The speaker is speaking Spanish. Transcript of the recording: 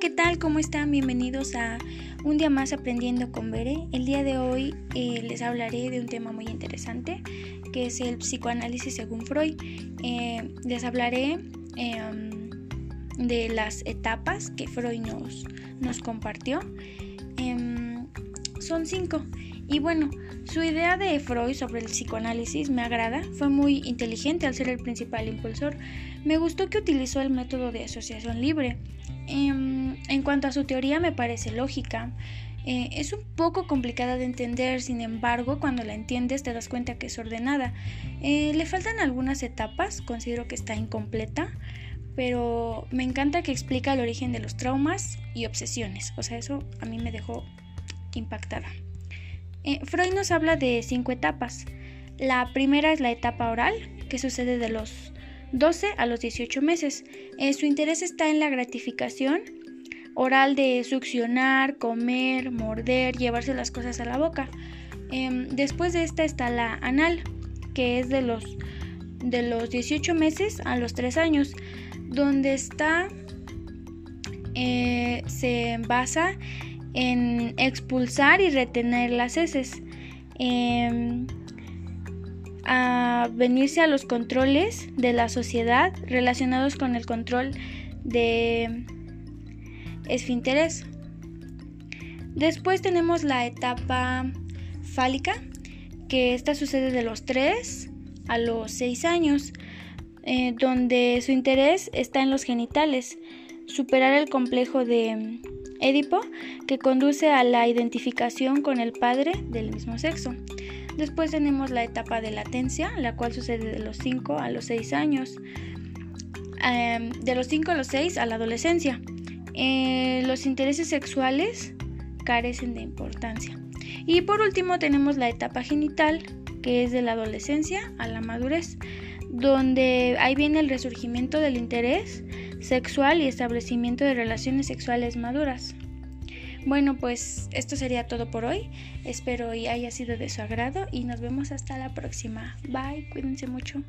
¿qué tal? ¿Cómo están? Bienvenidos a un día más aprendiendo con Bere. El día de hoy eh, les hablaré de un tema muy interesante que es el psicoanálisis según Freud. Eh, les hablaré em, de las etapas que Freud nos, nos compartió. Em, son cinco. Y bueno, su idea de Freud sobre el psicoanálisis me agrada, fue muy inteligente al ser el principal impulsor. Me gustó que utilizó el método de asociación libre. Em, en cuanto a su teoría me parece lógica. Eh, es un poco complicada de entender, sin embargo, cuando la entiendes te das cuenta que es ordenada. Eh, le faltan algunas etapas, considero que está incompleta, pero me encanta que explica el origen de los traumas y obsesiones. O sea, eso a mí me dejó impactada. Eh, Freud nos habla de cinco etapas. La primera es la etapa oral, que sucede de los 12 a los 18 meses. Su interés está en la gratificación oral de succionar, comer, morder, llevarse las cosas a la boca. Em, después de esta está la anal, que es de los, de los 18 meses a los 3 años, donde está, eh, se basa en expulsar y retener las heces. Em, a venirse a los controles de la sociedad relacionados con el control de esfínteres. Después tenemos la etapa fálica, que esta sucede de los 3 a los 6 años, eh, donde su interés está en los genitales, superar el complejo de Edipo, que conduce a la identificación con el padre del mismo sexo. Después tenemos la etapa de latencia, la cual sucede de los 5 a los 6 años. Em, de los 5 a los 6 a la adolescencia. Eh, los intereses sexuales carecen de importancia. Y por último tenemos la etapa genital, que es de la adolescencia a la madurez, donde ahí viene el resurgimiento del interés sexual y establecimiento de relaciones sexuales maduras. Bueno, pues esto sería todo por hoy. Espero y haya sido de su agrado y nos vemos hasta la próxima. Bye, cuídense mucho.